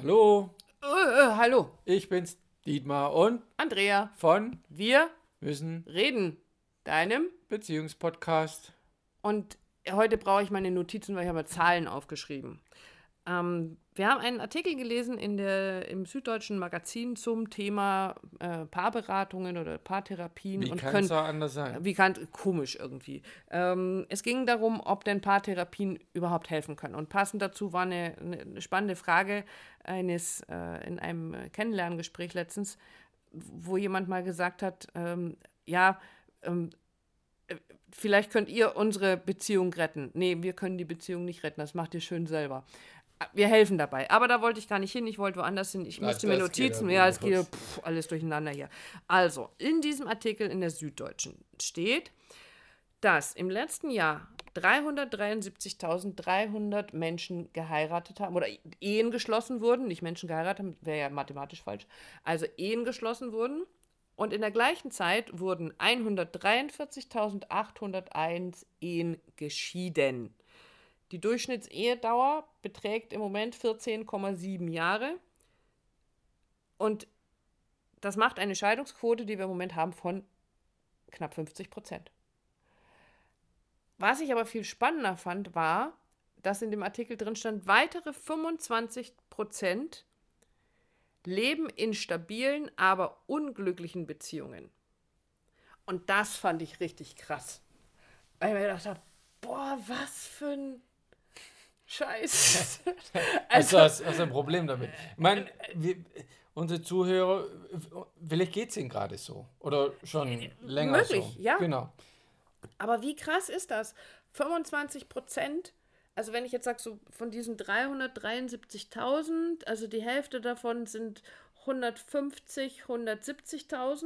Hallo, Äh, äh, hallo, ich bin's, Dietmar und Andrea. von Wir Müssen reden deinem Beziehungspodcast. und heute brauche ich meine Notizen, weil ich habe Zahlen aufgeschrieben. Ähm, wir haben einen Artikel gelesen in der, im Süddeutschen Magazin zum Thema äh, Paarberatungen oder Paartherapien. Wie kann es anders sein? Wie kann komisch irgendwie. Ähm, es ging darum, ob denn Paartherapien überhaupt helfen können. Und passend dazu war eine, eine spannende Frage eines äh, in einem Kennenlerngespräch letztens, wo jemand mal gesagt hat, ähm, ja, ähm, äh, vielleicht könnt ihr unsere Beziehung retten. Nee, wir können die Beziehung nicht retten, das macht ihr schön selber. Wir helfen dabei. Aber da wollte ich gar nicht hin, ich wollte woanders hin. Ich Na, musste mir Notizen, ja es geht pff, alles durcheinander hier. Also, in diesem Artikel in der Süddeutschen steht, dass im letzten Jahr 373.300 Menschen geheiratet haben oder Ehen geschlossen wurden, nicht Menschen geheiratet haben, wäre ja mathematisch falsch, also Ehen geschlossen wurden. Und in der gleichen Zeit wurden 143.801 Ehen geschieden. Die Durchschnittsehendauer beträgt im Moment 14,7 Jahre. Und das macht eine Scheidungsquote, die wir im Moment haben, von knapp 50 Prozent. Was ich aber viel spannender fand, war, dass in dem Artikel drin stand, weitere 25 Prozent leben in stabilen, aber unglücklichen Beziehungen. Und das fand ich richtig krass. Weil ich mir gedacht habe, boah, was für ein Scheiß. Also, hast, hast du ein Problem damit? Ich meine, wir, unsere Zuhörer, vielleicht geht es ihnen gerade so. Oder schon länger möglich, so. ja. Genau. Aber wie krass ist das? 25 Prozent, also wenn ich jetzt sage, so von diesen 373.000, also die Hälfte davon sind 150, 170.000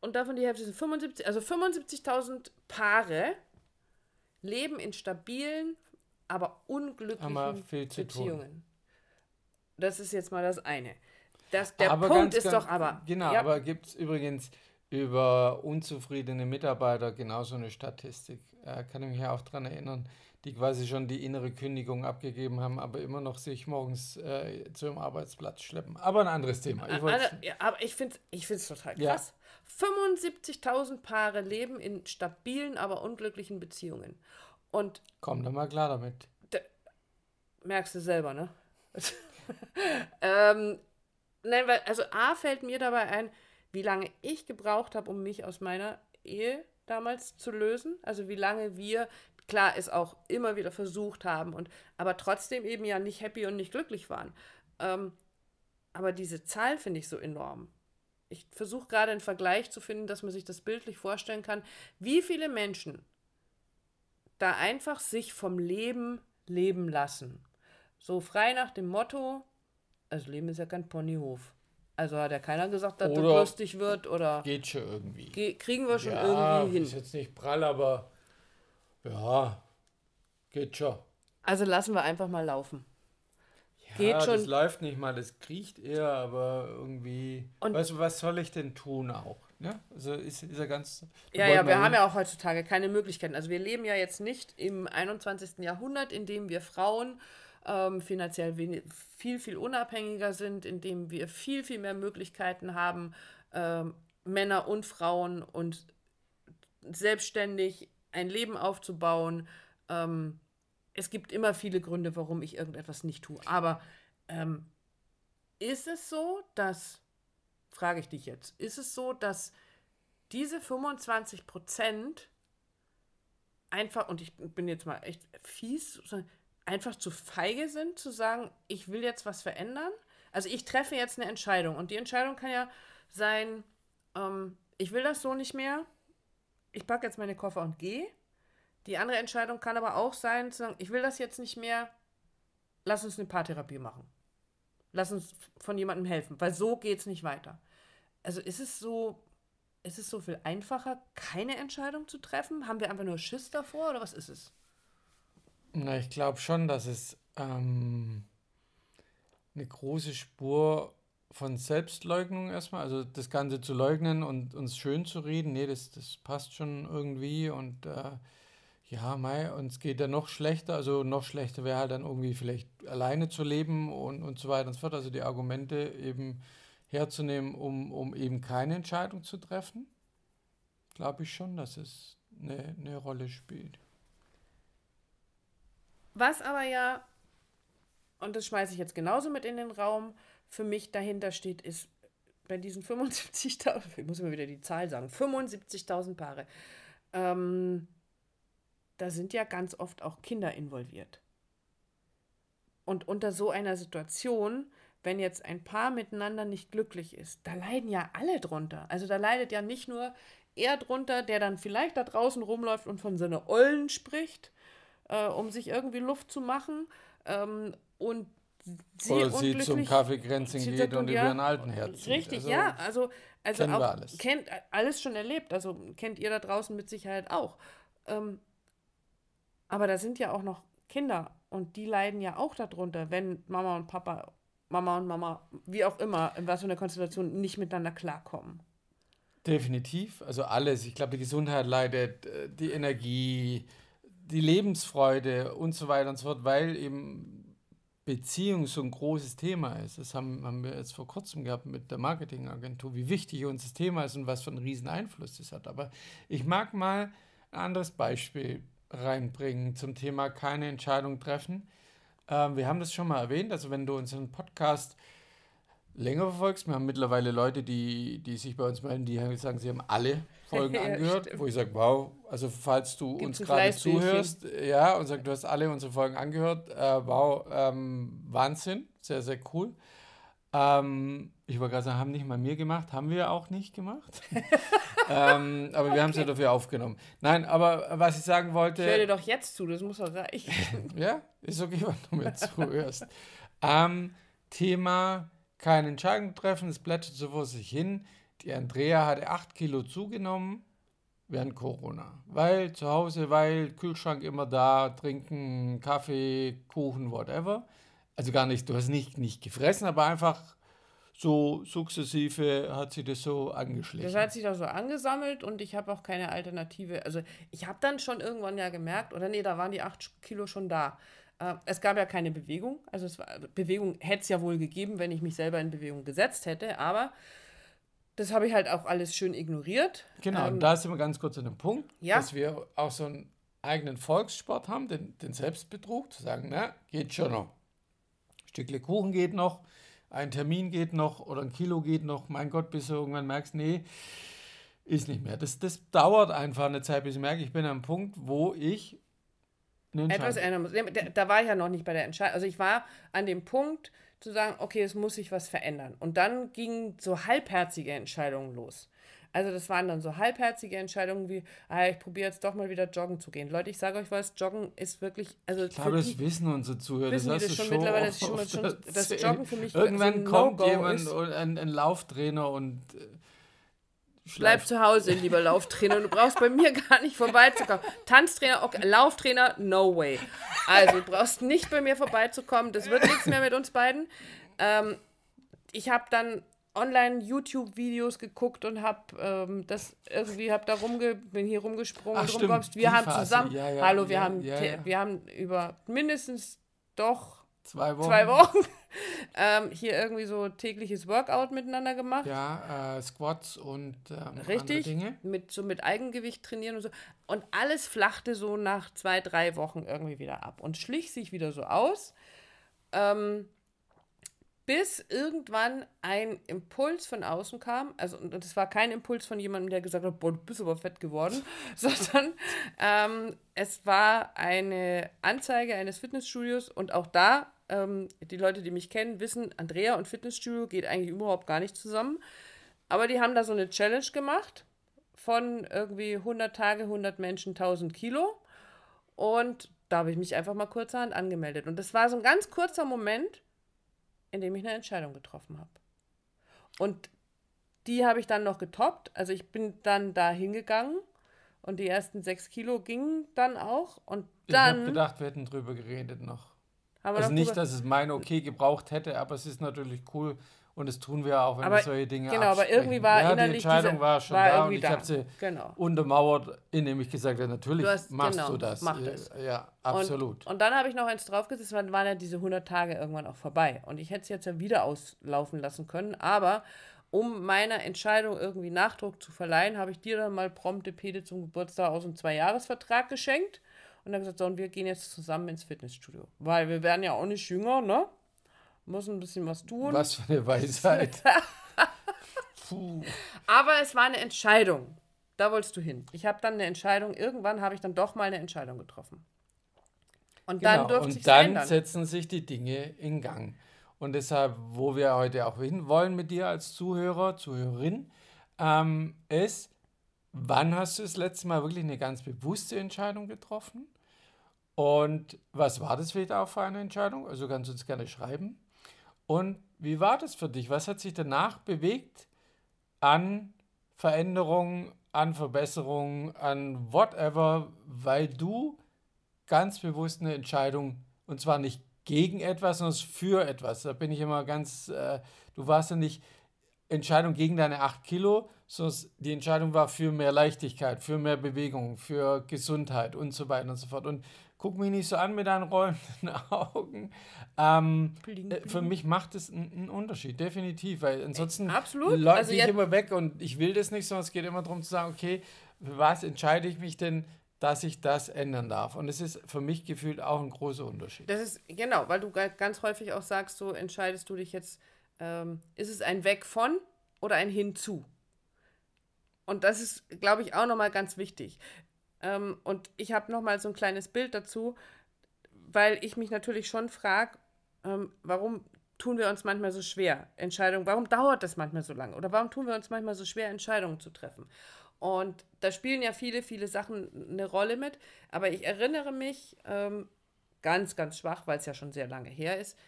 und davon die Hälfte sind 75, also 75.000 Paare leben in stabilen, aber unglücklichen tun. Beziehungen. Das ist jetzt mal das eine. Das, der aber Punkt ganz, ist ganz, doch aber. Genau, ja, aber gibt es übrigens über unzufriedene Mitarbeiter genauso eine Statistik. Äh, kann ich mich ja auch daran erinnern, die quasi schon die innere Kündigung abgegeben haben, aber immer noch sich morgens äh, zu ihrem Arbeitsplatz schleppen. Aber ein anderes Thema. Ich Alle- ja, aber ich finde es ich find's total Ja. krass. 75.000 Paare leben in stabilen, aber unglücklichen Beziehungen. Und komm doch mal klar damit. merkst du selber, ne? ähm, nein, weil, also A fällt mir dabei ein, wie lange ich gebraucht habe, um mich aus meiner Ehe damals zu lösen. Also wie lange wir, klar, es auch immer wieder versucht haben, und, aber trotzdem eben ja nicht happy und nicht glücklich waren. Ähm, aber diese Zahl finde ich so enorm. Ich versuche gerade einen Vergleich zu finden, dass man sich das bildlich vorstellen kann, wie viele Menschen da einfach sich vom Leben leben lassen. So frei nach dem Motto, also Leben ist ja kein Ponyhof. Also hat ja keiner gesagt, dass das Oder- lustig wird oder Geht schon irgendwie. ge- kriegen wir schon ja, irgendwie ist hin. jetzt nicht prall, aber ja, geht schon. Also lassen wir einfach mal laufen. Ja, Geht das schon. läuft nicht mal, das kriecht eher, aber irgendwie. Und- weißt du, was soll ich denn tun auch? Ja, also ist, ist er ganz. Ja, ja, wir haben ja auch heutzutage keine Möglichkeiten. Also wir leben ja jetzt nicht im 21. Jahrhundert, in dem wir Frauen ähm, finanziell viel, viel unabhängiger sind, in dem wir viel, viel mehr Möglichkeiten haben, ähm, Männer und Frauen und selbstständig ein Leben aufzubauen. Ähm, es gibt immer viele Gründe, warum ich irgendetwas nicht tue. Aber ähm, ist es so, dass, frage ich dich jetzt, ist es so, dass diese 25 Prozent einfach, und ich bin jetzt mal echt fies, einfach zu feige sind, zu sagen, ich will jetzt was verändern. Also ich treffe jetzt eine Entscheidung und die Entscheidung kann ja sein, ähm, ich will das so nicht mehr, ich packe jetzt meine Koffer und gehe. Die andere Entscheidung kann aber auch sein, zu sagen, ich will das jetzt nicht mehr, lass uns eine Paartherapie machen. Lass uns von jemandem helfen, weil so geht es nicht weiter. Also ist es so, ist es so viel einfacher, keine Entscheidung zu treffen? Haben wir einfach nur Schiss davor oder was ist es? Na, ich glaube schon, dass es ähm, eine große Spur von Selbstleugnung erstmal, also das Ganze zu leugnen und uns schön zu reden, nee, das, das passt schon irgendwie und äh, Ja, Mai, und es geht ja noch schlechter. Also noch schlechter wäre halt dann irgendwie vielleicht alleine zu leben und, und so weiter und so fort. Also die Argumente eben herzunehmen, um, um eben keine Entscheidung zu treffen, glaube ich schon, dass es eine, eine Rolle spielt. Was aber ja, und das schmeiße ich jetzt genauso mit in den Raum, für mich dahinter steht, ist bei diesen 75.000, ich muss immer wieder die Zahl sagen, 75.000 Paare, ähm, da sind ja ganz oft auch Kinder involviert. Und unter so einer Situation, wenn jetzt ein Paar miteinander nicht glücklich ist, da leiden ja alle drunter. Also da leidet ja nicht nur er drunter, der dann vielleicht da draußen rumläuft und von seiner Ollen spricht, äh, um sich irgendwie Luft zu machen. Ähm, und sie Oder sie zum Kaffeekränzchen geht und ja, über einen alten Herz. Richtig, also, ja. Also, also auch alles. kennt alles schon erlebt. Also kennt ihr da draußen mit Sicherheit auch. Ähm, aber da sind ja auch noch Kinder und die leiden ja auch darunter, wenn Mama und Papa, Mama und Mama, wie auch immer, in was für einer Konstellation nicht miteinander klarkommen. Definitiv, also alles. Ich glaube, die Gesundheit leidet, äh, die Energie, die Lebensfreude und so weiter und so fort, weil eben Beziehung so ein großes Thema ist. Das haben, haben wir jetzt vor kurzem gehabt mit der Marketingagentur, wie wichtig uns das Thema ist und was für einen riesen Einfluss das hat. Aber ich mag mal ein anderes Beispiel reinbringen zum Thema keine Entscheidung treffen. Ähm, wir haben das schon mal erwähnt, also wenn du unseren Podcast länger verfolgst, wir haben mittlerweile Leute, die, die sich bei uns melden, die sagen, sie haben alle Folgen ja, angehört, stimmt. wo ich sage, wow, also falls du Gibt's uns gerade zuhörst, ja, und sagst, du hast alle unsere Folgen angehört, äh, wow, ähm, Wahnsinn, sehr, sehr cool. Ähm, ich wollte gerade sagen, haben nicht mal mir gemacht, haben wir auch nicht gemacht. ähm, aber okay. wir haben es ja dafür aufgenommen. Nein, aber was ich sagen wollte. Ich höre dir doch jetzt zu, das muss doch reichen. ja, ist okay, wenn du mir zuhörst. ähm, Thema keine Entscheidung treffen, es plätschert so vor sich hin. Die Andrea hatte 8 Kilo zugenommen während Corona. Weil zu Hause, weil Kühlschrank immer da, trinken, Kaffee, Kuchen, whatever. Also gar nicht, du hast nicht, nicht gefressen, aber einfach so sukzessive hat sie das so angeschlichen. Das hat sich da so angesammelt und ich habe auch keine Alternative. Also ich habe dann schon irgendwann ja gemerkt, oder nee, da waren die acht Kilo schon da. Äh, es gab ja keine Bewegung. Also es war, Bewegung hätte es ja wohl gegeben, wenn ich mich selber in Bewegung gesetzt hätte, aber das habe ich halt auch alles schön ignoriert. Genau, ähm, und da sind wir ganz kurz an dem Punkt, ja. dass wir auch so einen eigenen Volkssport haben, den, den Selbstbetrug, zu sagen, na, geht schon noch. Stückle Kuchen geht noch, ein Termin geht noch oder ein Kilo geht noch, mein Gott, bis du irgendwann merkst, nee, ist nicht mehr. Das, das dauert einfach eine Zeit, bis ich merke, ich bin am Punkt, wo ich etwas ändern muss. Da war ich ja noch nicht bei der Entscheidung. Also ich war an dem Punkt zu sagen, okay, es muss sich was verändern. Und dann gingen so halbherzige Entscheidungen los. Also das waren dann so halbherzige Entscheidungen wie, ah, ich probiere jetzt doch mal wieder joggen zu gehen. Leute, ich sage euch was, Joggen ist wirklich, also ich glaube, das wissen unsere Zuhörer. Wissen das, das schon mittlerweile, das, schon, schon, das Joggen für mich Irgendwann so kommt no jemand, ein, ein, Lauftrainer und äh, Bleib zu Hause, lieber Lauftrainer. Du brauchst bei mir gar nicht vorbeizukommen. Tanztrainer, okay. Lauftrainer, no way. Also, du brauchst nicht bei mir vorbeizukommen. Das wird nichts mehr mit uns beiden. Ähm, ich habe dann online YouTube-Videos geguckt und habe ähm, das irgendwie habe da rumge bin hier rumgesprungen Ach, rumkommst. Wir haben Phase. zusammen ja, ja, hallo wir ja, haben wir haben über mindestens doch zwei Wochen, zwei Wochen ähm, hier irgendwie so tägliches Workout miteinander gemacht. Ja, äh, Squats und ähm, richtig Dinge. mit so mit Eigengewicht trainieren und so und alles flachte so nach zwei drei Wochen irgendwie wieder ab und schlich sich wieder so aus. Ähm, bis irgendwann ein Impuls von außen kam. Also, und das war kein Impuls von jemandem, der gesagt hat, boah, du bist aber fett geworden, sondern ähm, es war eine Anzeige eines Fitnessstudios und auch da, ähm, die Leute, die mich kennen, wissen, Andrea und Fitnessstudio geht eigentlich überhaupt gar nicht zusammen. Aber die haben da so eine Challenge gemacht von irgendwie 100 Tage, 100 Menschen, 1000 Kilo. Und da habe ich mich einfach mal kurzerhand angemeldet. Und das war so ein ganz kurzer Moment, indem ich eine Entscheidung getroffen habe. Und die habe ich dann noch getoppt. Also ich bin dann da hingegangen und die ersten sechs Kilo gingen dann auch. Und dann. Ich habe gedacht, wir hätten drüber geredet noch. also nicht, dass es mein Okay gebraucht hätte, aber es ist natürlich cool Und das tun wir auch, wenn Aber- wir solche Dinge genau, aber absprechen. irgendwie war ja, innerlich die Entscheidung diese- war schon war da und ich habe sie Genau. untermauert, indem ich gesagt habe, natürlich Du hast- machst genau, du das. mach Ja, das. Ja, absolut. Und, und dann habe ich noch eins draufgesetzt, dann waren ja diese 100 Tage irgendwann auch vorbei. Und ich hätte es jetzt ja wieder auslaufen lassen können, aber um meiner Entscheidung irgendwie Nachdruck zu verleihen, habe ich dir dann mal prompte Pede zum Geburtstag aus einem Zweijahresvertrag geschenkt und dann gesagt, so, und wir gehen jetzt zusammen ins Fitnessstudio. Weil wir werden ja auch nicht jünger, ne? Müssen ein bisschen was tun. Was für eine Weisheit. Aber es war eine Entscheidung. Da wolltest du hin. Ich habe dann eine Entscheidung, irgendwann habe ich dann doch mal eine Entscheidung getroffen. Und dann Genau. durfte Und dann ändern. setzen sich die Dinge in Gang. Und deshalb, wo wir heute auch hin wollen mit dir als Zuhörer, Zuhörerin, ähm, ist, wann hast du das letzte Mal wirklich eine ganz bewusste Entscheidung getroffen? Und was war das vielleicht auch für eine Entscheidung? Also kannst du uns gerne schreiben. Und wie war das für dich? Was hat sich danach bewegt an Veränderungen, an Verbesserungen, an whatever, weil du ganz bewusst eine Entscheidung, und zwar nicht gegen etwas, sondern für etwas. Da bin ich immer ganz, äh, du warst ja nicht Entscheidung gegen deine 8 Kilo, sondern die Entscheidung war für mehr Leichtigkeit, für mehr Bewegung, für Gesundheit und so weiter und so fort. Und guck mich nicht so an mit deinen rollenden Augen. Ähm, Bling, äh, für mich macht es einen, Unterschied, definitiv, weil ansonsten Absolut. läuft Also ich immer weg und ich will das nicht, sondern es geht immer darum zu sagen, okay, für was entscheide ich mich denn, dass ich das ändern darf? Und es ist für mich gefühlt auch ein großer Unterschied. Das ist, genau, weil du ga- ganz häufig auch sagst, so entscheidest du dich jetzt, ähm, ist es ein Weg von oder ein Hinzu? Und das ist, glaube ich, auch nochmal ganz wichtig. Ähm, und ich habe nochmal so ein kleines Bild dazu, weil ich mich natürlich schon frage, ähm, warum tun wir uns manchmal so schwer, Entscheidungen, warum dauert das manchmal so lange? Oder warum tun wir uns manchmal so schwer, Entscheidungen zu treffen? Und da spielen ja viele, viele Sachen eine Rolle mit. Aber ich erinnere mich ähm, ganz, ganz schwach, weil es ja schon sehr lange her ist.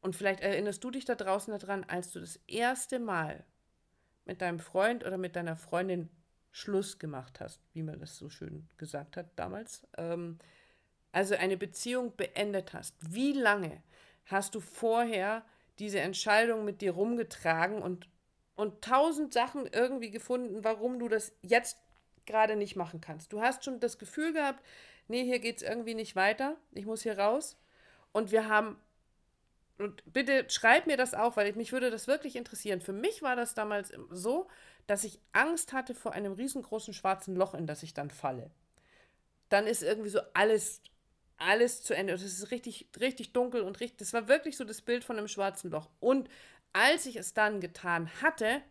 Und vielleicht erinnerst du dich da draußen daran, als du das erste Mal mit deinem Freund oder mit deiner Freundin Schluss gemacht hast, wie man das so schön gesagt hat damals. Ähm, also eine Beziehung beendet hast. Wie lange hast du vorher diese Entscheidung mit dir rumgetragen und, und tausend Sachen irgendwie gefunden, warum du das jetzt gerade nicht machen kannst? Du hast schon das Gefühl gehabt, nee, hier geht es irgendwie nicht weiter, ich muss hier raus. Und wir haben und bitte schreib mir das auch, weil mich würde das wirklich interessieren. Für mich war das damals so, dass ich Angst hatte vor einem riesengroßen schwarzen Loch, in das ich dann falle. Dann ist irgendwie so alles, alles zu Ende. Es ist richtig, richtig dunkel und richtig. Das war wirklich so das Bild von einem schwarzen Loch. Und als ich es dann getan hatte,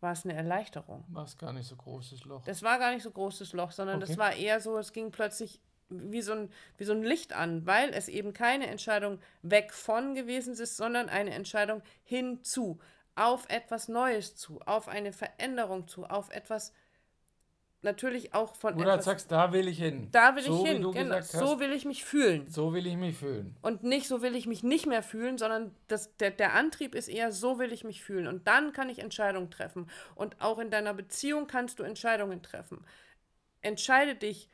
war es eine Erleichterung. War es gar nicht so großes Loch. Das war gar nicht so großes Loch, sondern das Okay. war eher so, es ging plötzlich wie so, ein, wie so ein Licht an, weil es eben keine Entscheidung weg von gewesen ist, sondern eine Entscheidung hinzu, auf etwas Neues zu, auf eine Veränderung zu, auf etwas natürlich auch von halt etwas. sagst, da will ich hin. da will so, ich hin, du genau. gesagt So hast, will ich mich fühlen. so will ich mich fühlen. Und nicht so will ich mich nicht mehr fühlen, sondern das, der, der Antrieb ist eher, so will ich mich fühlen. Und dann kann ich Entscheidungen treffen. Und auch in deiner Beziehung kannst du Entscheidungen treffen. Entscheide dich,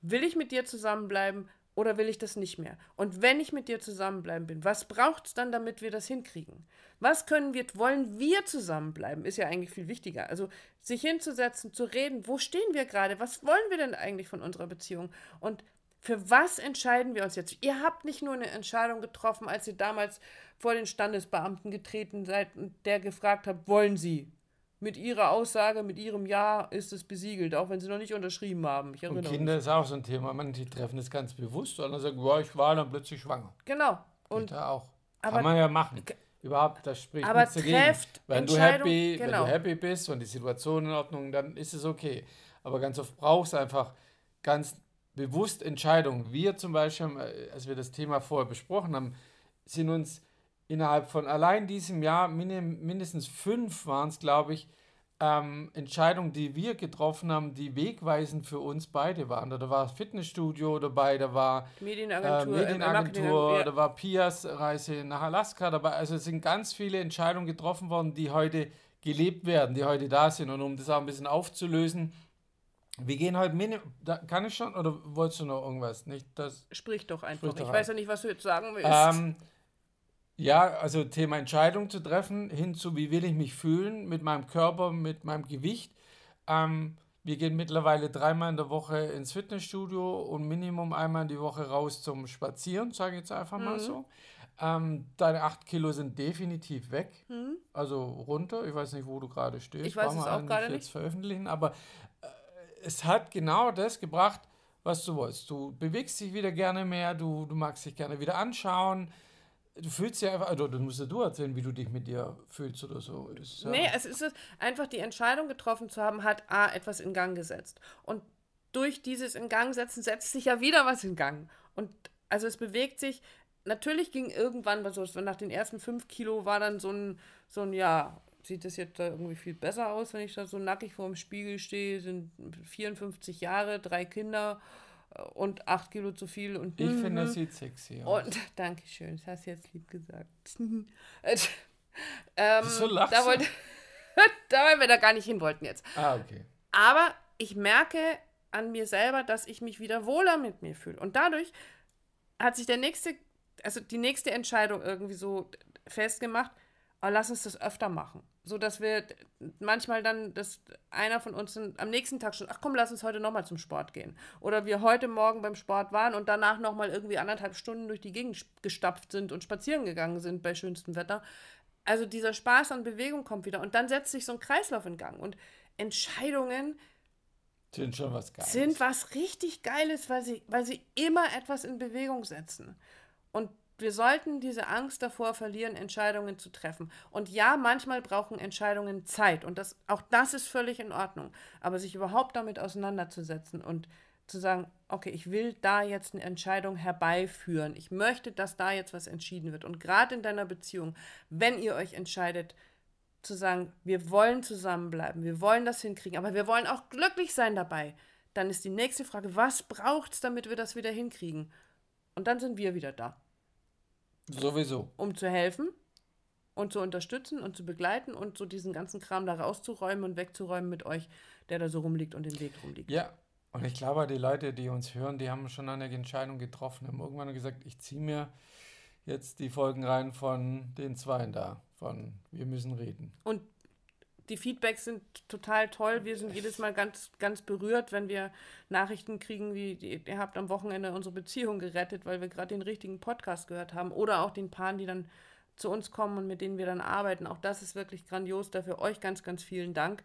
will ich mit dir zusammenbleiben oder will ich das nicht mehr? Und wenn ich mit dir zusammenbleiben bin, was braucht es dann, damit wir das hinkriegen? Was können wir, wollen wir zusammenbleiben? Ist ja eigentlich viel wichtiger. Also sich hinzusetzen, zu reden, wo stehen wir gerade? Was wollen wir denn eigentlich von unserer Beziehung? Und für was entscheiden wir uns jetzt? Ihr habt nicht nur eine Entscheidung getroffen, als ihr damals vor den Standesbeamten getreten seid und der gefragt habt, wollen Sie? Mit Ihrer Aussage, mit Ihrem Ja ist es besiegelt, auch wenn Sie noch nicht unterschrieben haben. Ich Und erinnere Kinder mich. ist auch so ein Thema. Manche treffen das ganz bewusst, andere sagen, ja, ich war dann plötzlich schwanger. Genau. Und Und da auch. aber- Kann man ja machen. Überhaupt, das spricht aber nichts dagegen. Wenn du, happy, wenn genau. du happy bist und die Situation in Ordnung, dann ist es okay. Aber ganz oft brauchst du einfach ganz bewusst Entscheidungen. Wir zum Beispiel, äh, als wir das Thema vorher besprochen haben, sind uns innerhalb von allein diesem Jahr mindestens fünf waren es, glaube ich, ähm, Entscheidungen, die wir getroffen haben, die wegweisend für uns beide waren. Da war das Fitnessstudio dabei, da war äh, Medienagentur, äh, Medienagentur, ja. da war Pias Reise nach Alaska dabei. Also es sind ganz viele Entscheidungen getroffen worden, die heute gelebt werden, die heute da sind. Und um das auch ein bisschen aufzulösen, wir gehen heute minim da, kann ich schon oder wolltest du noch irgendwas? Nicht das Sprich doch einfach. Sprich doch ich ein. weiß ja nicht, was du jetzt sagen willst. ähm, Ja, also Thema Entscheidung zu treffen, hin zu, wie will ich mich fühlen mit meinem Körper, mit meinem Gewicht. Ähm, wir gehen mittlerweile dreimal in der Woche ins Fitnessstudio und Minimum einmal in die Woche raus zum Spazieren, sage ich jetzt einfach mal Mhm. so. Ähm, deine 8 Kilo sind definitiv weg, also runter. Ich weiß nicht, wo du gerade stehst. Mhm. Ich weiß es auch gerade jetzt nicht. veröffentlichen, aber äh, es hat genau das gebracht, was du wolltest. Du bewegst dich wieder gerne mehr, du, du magst dich gerne wieder anschauen. Du fühlst dich einfach, also das musst ja du erzählen, wie du dich mit dir fühlst oder so. Das ja, Nee, es ist einfach die Entscheidung getroffen zu haben, hat A, etwas in Gang gesetzt. Und durch dieses in Gang setzen setzt sich ja wieder was in Gang. Und also es bewegt sich, natürlich ging irgendwann, so nach den ersten fünf Kilo war dann so ein, so ein, ja, sieht das jetzt da irgendwie viel besser aus, wenn ich da so nackig vor dem Spiegel stehe, sind 54 Jahre, drei Kinder und acht Kilo zu viel und ich finde, das sieht sexy aus. und Dankeschön, das hast du jetzt lieb gesagt. Äh, ähm, Wieso lachst da, wollte, da weil wir da gar nicht hin wollten jetzt. ah, okay. Aber ich merke an mir selber, dass ich mich wieder wohler mit mir fühle. Und dadurch hat sich der nächste, also die nächste Entscheidung irgendwie so festgemacht, oh, lass uns das öfter machen. So dass wir manchmal dann, dass einer von uns am nächsten Tag schon, ach komm, lass uns heute nochmal zum Sport gehen. Oder wir heute Morgen beim Sport waren und danach nochmal irgendwie anderthalb Stunden durch die Gegend gestapft sind und spazieren gegangen sind bei schönstem Wetter. Also dieser Spaß an Bewegung kommt wieder und dann setzt sich so ein Kreislauf in Gang. Und Entscheidungen Sind schon was Geiles. sind was richtig Geiles, weil sie, weil sie immer etwas in Bewegung setzen. Und wir sollten diese Angst davor verlieren, Entscheidungen zu treffen. Und ja, manchmal brauchen Entscheidungen Zeit. Und das, auch das ist völlig in Ordnung. Aber sich überhaupt damit auseinanderzusetzen und zu sagen, okay, ich will da jetzt eine Entscheidung herbeiführen. Ich möchte, dass da jetzt was entschieden wird. Und gerade in deiner Beziehung, wenn ihr euch entscheidet, zu sagen, wir wollen zusammenbleiben, wir wollen das hinkriegen, aber wir wollen auch glücklich sein dabei, dann ist die nächste Frage, was braucht es, damit wir das wieder hinkriegen? Und dann sind wir wieder da, Sowieso. um zu helfen und zu unterstützen und zu begleiten und so diesen ganzen Kram da rauszuräumen und wegzuräumen mit euch, der da so rumliegt und den Weg rumliegt. Ja, und ich glaube, die Leute, die uns hören, die haben schon eine Entscheidung getroffen, haben irgendwann gesagt, ich ziehe mir jetzt die Folgen rein von den Zweien da, von Wir müssen reden. Und die Feedbacks sind total toll. Wir sind jedes Mal ganz, ganz berührt, wenn wir Nachrichten kriegen, wie die- ihr habt am Wochenende unsere Beziehung gerettet, weil wir gerade den richtigen Podcast gehört haben. Oder auch den Paaren, die dann zu uns kommen und mit denen wir dann arbeiten. Auch das ist wirklich grandios. Dafür euch ganz, ganz vielen Dank.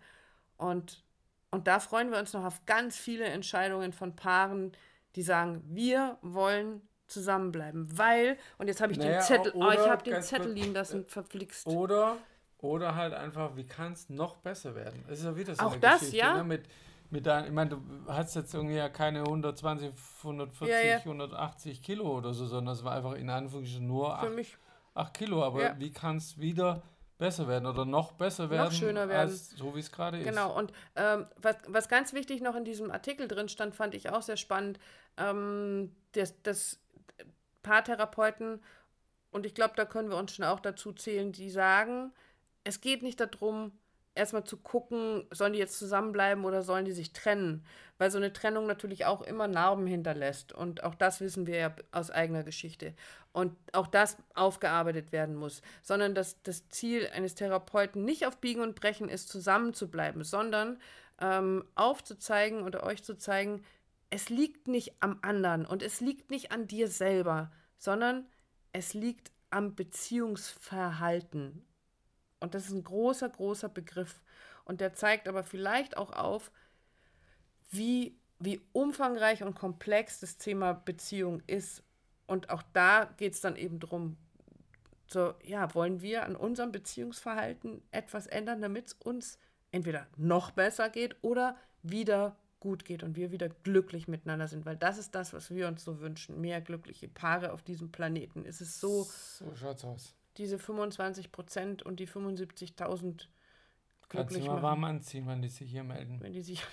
Und, und da freuen wir uns noch auf ganz viele Entscheidungen von Paaren, die sagen, wir wollen zusammenbleiben, weil, und jetzt habe ich Naja, den Zettel, oh, ich habe den Zettel liegen lassen, äh, verflixt. Oder, oder halt einfach, wie kann es noch besser werden? Das ist ja wieder so Auch eine das, Geschichte, ja. Ne? Mit, mit dein, ich meine, du hast jetzt irgendwie ja keine 120, 140, Ja, ja. 180 Kilo oder so, sondern es war einfach in Anführungsstrichen nur Für 8, mich 8 Kilo. Aber Ja. wie kann es wieder besser werden oder noch besser werden, schöner werden. als so wie es gerade ist? Genau, und ähm, was, was ganz wichtig noch in diesem Artikel drin stand, fand ich auch sehr spannend, ähm, dass, dass Paartherapeuten, und ich glaube, da können wir uns schon auch dazu zählen, die sagen, es geht nicht darum, erstmal zu gucken, sollen die jetzt zusammenbleiben oder sollen die sich trennen, weil so eine Trennung natürlich auch immer Narben hinterlässt. Und auch das wissen wir ja aus eigener Geschichte. Und auch das aufgearbeitet werden muss, sondern dass das Ziel eines Therapeuten nicht auf Biegen und Brechen ist, zusammenzubleiben, sondern ähm, aufzuzeigen oder euch zu zeigen, es liegt nicht am anderen und es liegt nicht an dir selber, sondern es liegt am Beziehungsverhalten. Und das ist ein großer, großer Begriff. Und der zeigt aber vielleicht auch auf, wie, wie umfangreich und komplex das Thema Beziehung ist. Und auch da geht es dann eben darum, so, ja, wollen wir an unserem Beziehungsverhalten etwas ändern, damit es uns entweder noch besser geht oder wieder gut geht und wir wieder glücklich miteinander sind, weil das ist das, was wir uns so wünschen. Mehr glückliche Paare auf diesem Planeten. Es ist so, So schaut's aus. Diese 25 Prozent und die 75.000 Kannst du glücklich mal machen, warm anziehen, wenn die sich hier melden. wenn die sich.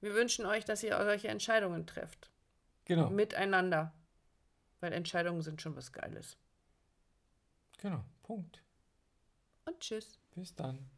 Wir wünschen euch, dass ihr solche Entscheidungen trefft. Genau, Miteinander. Weil Entscheidungen sind schon was Geiles. genau. Punkt. Und tschüss. Bis dann.